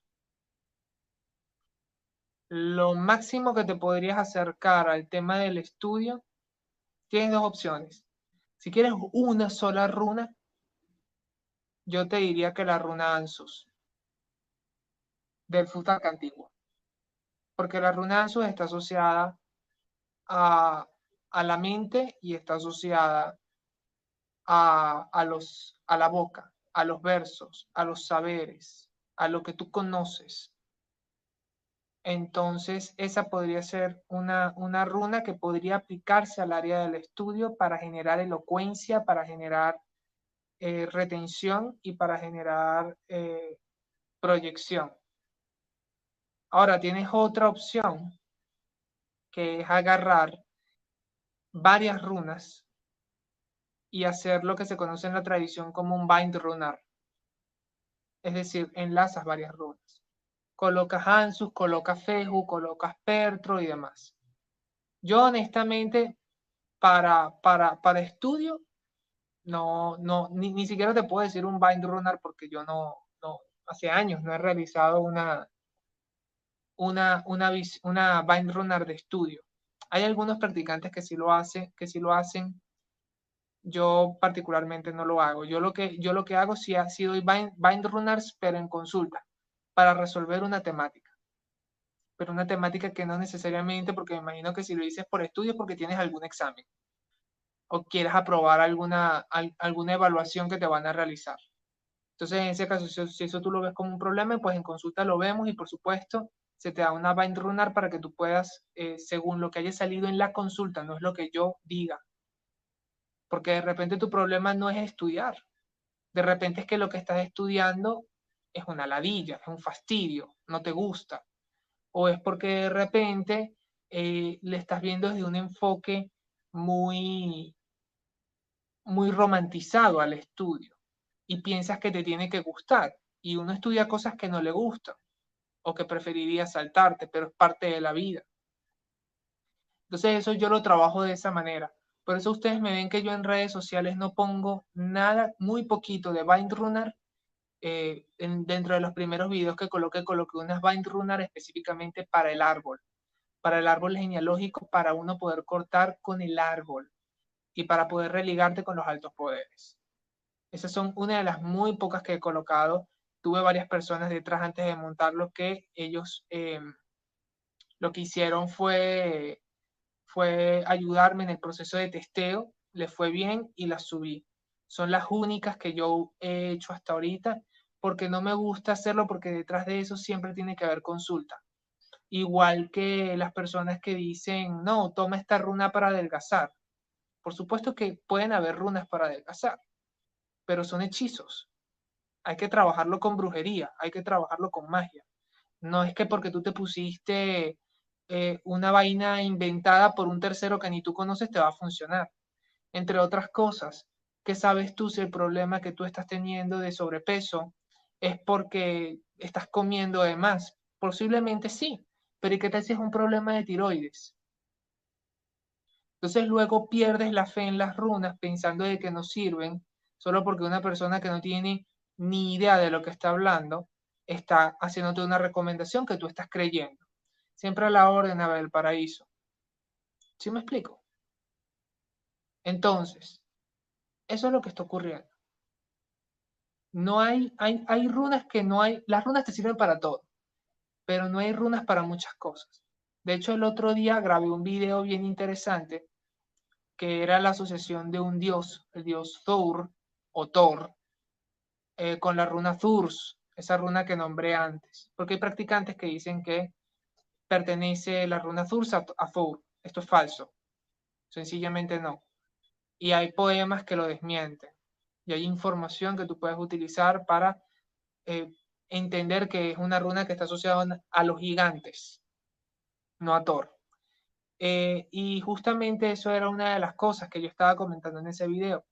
Lo máximo que te podrías acercar al tema del estudio, tienes dos opciones. Si quieres una sola runa, yo te diría que la runa Ansus del Futak antiguo. Porque la runa Ansus está asociada a, la mente y está asociada a, a, los, a la boca, a los versos, a los saberes, a lo que tú conoces. Entonces, esa podría ser una, una runa que podría aplicarse al área del estudio para generar elocuencia, para generar eh, retención y para generar eh, proyección. Ahora tienes otra opción que es agarrar varias runas y hacer lo que se conoce en la tradición como un bind runar. Es decir, enlazas varias runas. Colocas Ansus, colocas Feju, colocas Pertro y demás. Yo honestamente, para, para, para estudio, no, no, ni, ni, siquiera te puedo decir un bind runner porque yo no, no, hace años no he realizado una, una, una, una bind runner de estudio. Hay algunos practicantes que sí lo hacen, que sí lo hacen. Yo particularmente no lo hago. Yo lo que, yo lo que hago sí, sí doy bind, bind runners, pero en consulta, para resolver una temática. Pero una temática que no necesariamente, porque me imagino que si lo dices por estudio es porque tienes algún examen o quieres aprobar alguna, alguna evaluación que te van a realizar. Entonces, en ese caso, si, eso tú lo ves como un problema, pues en consulta lo vemos y por supuesto se te da una bind runner para que tú puedas, eh, según lo que haya salido en la consulta, no es lo que yo diga. Porque de repente tu problema no es estudiar. De repente es que lo que estás estudiando es una ladilla, es un fastidio, no te gusta. O es porque de repente eh, le estás viendo desde un enfoque muy, muy romantizado al estudio y piensas que te tiene que gustar. Y uno estudia cosas que no le gustan o que preferiría saltarte, pero es parte de la vida. Entonces eso yo lo trabajo de esa manera. Por eso ustedes me ven que yo en redes sociales no pongo nada, muy poquito de Bindrunner. Eh, dentro de los primeros videos que coloqué, coloqué unas Bindrunner específicamente para el árbol, para el árbol genealógico, para uno poder cortar con el árbol y para poder religarte con los altos poderes. Esas son una de las muy pocas que he colocado tuve varias personas detrás antes de montarlo que ellos eh, lo que hicieron fue, fue ayudarme en el proceso de testeo, les fue bien y las subí. Son las únicas que yo he hecho hasta ahorita porque no me gusta hacerlo porque detrás de eso siempre tiene que haber consulta. Igual que las personas que dicen, no, toma esta runa para adelgazar. Por supuesto que pueden haber runas para adelgazar, pero son hechizos hay que trabajarlo con brujería, hay que trabajarlo con magia. No es que porque tú te pusiste eh, una vaina inventada por un tercero que ni tú conoces te va a funcionar. Entre otras cosas, ¿qué sabes tú si el problema que tú estás teniendo de sobrepeso es porque estás comiendo de más? Posiblemente sí, pero ¿y qué tal si es un problema de tiroides? Entonces luego pierdes la fe en las runas pensando de que no sirven solo porque una persona que no tiene ni idea de lo que está hablando, está haciéndote una recomendación que tú estás creyendo. Siempre a la orden a ver el paraíso. ¿Sí me explico? Entonces, eso es lo que está ocurriendo. No hay, hay, hay runas que no hay, las runas te sirven para todo, pero no hay runas para muchas cosas. De hecho, el otro día grabé un video bien interesante que era la asociación de un dios, el dios Thor o Thor, eh, con la runa Thurs, esa runa que nombré antes, porque hay practicantes que dicen que pertenece la runa Thurs a, Thor. Esto es falso, sencillamente no. Y hay poemas que lo desmienten. Y hay información que tú puedes utilizar para eh, entender que es una runa que está asociada a los gigantes, no a Thor. Eh, y justamente eso era una de las cosas que yo estaba comentando en ese video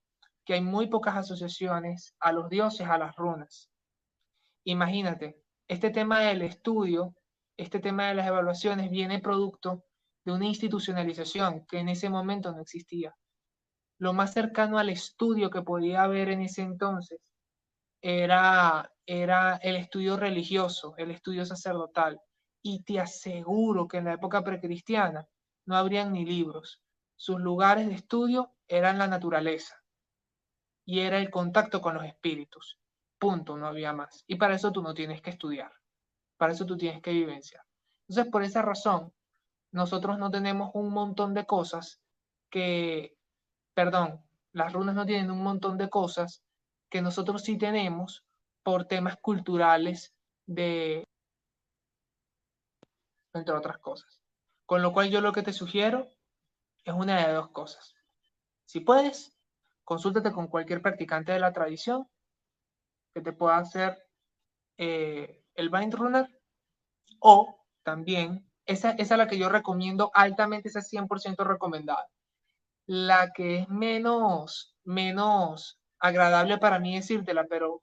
que hay muy pocas asociaciones a los dioses, a las runas. Imagínate, este tema del estudio, este tema de las evaluaciones viene producto de una institucionalización que en ese momento no existía. Lo más cercano al estudio que podía haber en ese entonces era, era el estudio religioso, el estudio sacerdotal. Y te aseguro que en la época precristiana no habrían ni libros. Sus lugares de estudio eran la naturaleza y era el contacto con los espíritus. Punto, no había más. Y para eso tú no tienes que estudiar, para eso tú tienes que vivenciar. Entonces, por esa razón, nosotros no tenemos un montón de cosas que, perdón, las runas no tienen un montón de cosas que nosotros sí tenemos por temas culturales de, entre otras cosas. Con lo cual yo lo que te sugiero es una de dos cosas. Si puedes, consúltate con cualquier practicante de la tradición que te pueda hacer eh, el Bind Runner o también, esa, es la que yo recomiendo altamente, esa es 100% recomendada. La que es menos, menos agradable para mí decírtela, pero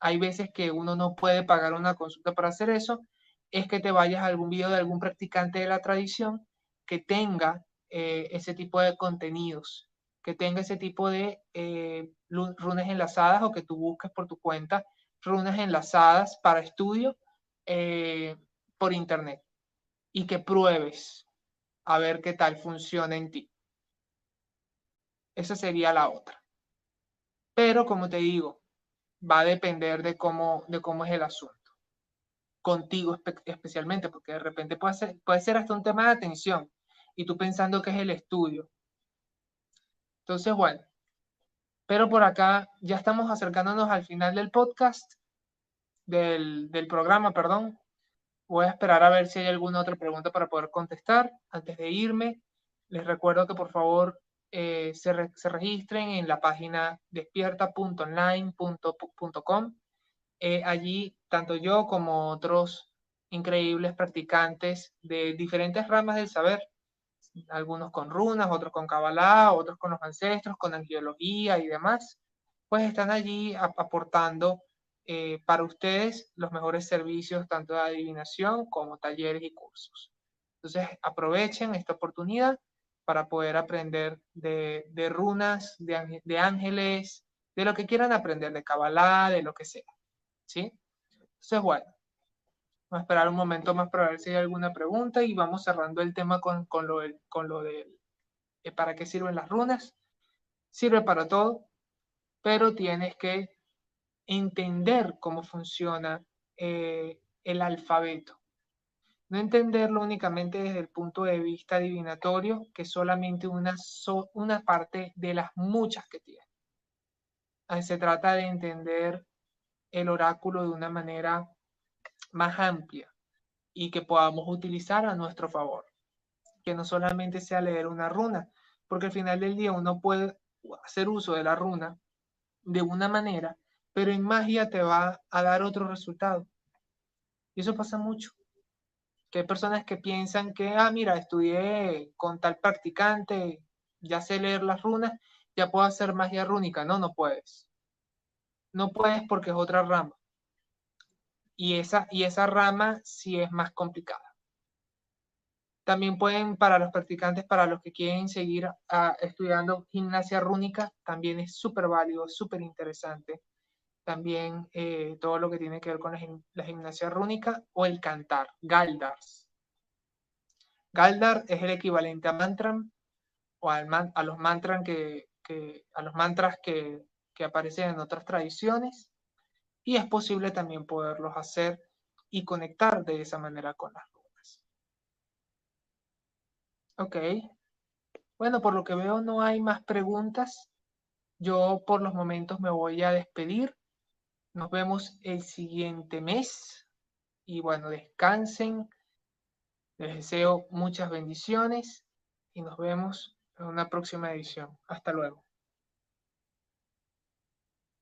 hay veces que uno no puede pagar una consulta para hacer eso, es que te vayas a algún video de algún practicante de la tradición que tenga eh, ese tipo de contenidos, que tenga ese tipo de eh, runas enlazadas o que tú busques por tu cuenta runas enlazadas para estudio eh, por internet y que pruebes a ver qué tal funciona en ti. Esa sería la otra. Pero como te digo, va a depender de cómo, de cómo es el asunto. Contigo especialmente, porque de repente puede ser, puede ser hasta un tema de atención y tú pensando que es el estudio. Entonces, bueno, pero por acá ya estamos acercándonos al final del podcast, del, del programa, perdón. Voy a esperar a ver si hay alguna otra pregunta para poder contestar antes de irme. Les recuerdo que por favor eh, se, registren en la página despierta.online.com. Eh, allí, tanto yo como otros increíbles practicantes de diferentes ramas del saber, algunos con runas, otros con Kabbalah, otros con los ancestros, con angiología y demás, pues están allí aportando eh, para ustedes los mejores servicios tanto de adivinación como talleres y cursos. Entonces, aprovechen esta oportunidad para poder aprender de, runas, de, ángeles, de lo que quieran aprender, de Kabbalah, de lo que sea. ¿Sí? Entonces, bueno, vamos a esperar un momento más para ver si hay alguna pregunta y vamos cerrando el tema con lo de eh, para qué sirven las runas. Sirve para todo, pero tienes que entender cómo funciona eh, el alfabeto. No entenderlo únicamente desde el punto de vista adivinatorio, que es solamente una, una parte de las muchas que tiene. Se trata de entender el oráculo de una manera más amplia y que podamos utilizar a nuestro favor. Que no solamente sea leer una runa, porque al final del día uno puede hacer uso de la runa de una manera, pero en magia te va a dar otro resultado. Y eso pasa mucho que hay personas que piensan que, ah, mira, estudié con tal practicante, ya sé leer las runas, ya puedo hacer magia rúnica. No, no puedes. No puedes porque es otra rama. Y esa, y esa rama sí es más complicada. También pueden, para los practicantes, para los que quieren seguir ah, estudiando gimnasia rúnica, también es súper válido, súper interesante también eh, todo lo que tiene que ver con la, gimnasia rúnica o el cantar, Galdars. Galdar es el equivalente a mantram o a los mantras que, a los mantras que, que aparecen en otras tradiciones y es posible también poderlos hacer y conectar de esa manera con las runas. Ok. Bueno, por lo que veo no hay más preguntas. Yo por los momentos me voy a despedir. Nos vemos el siguiente mes y bueno, descansen. Les deseo muchas bendiciones y nos vemos en una próxima edición. Hasta luego.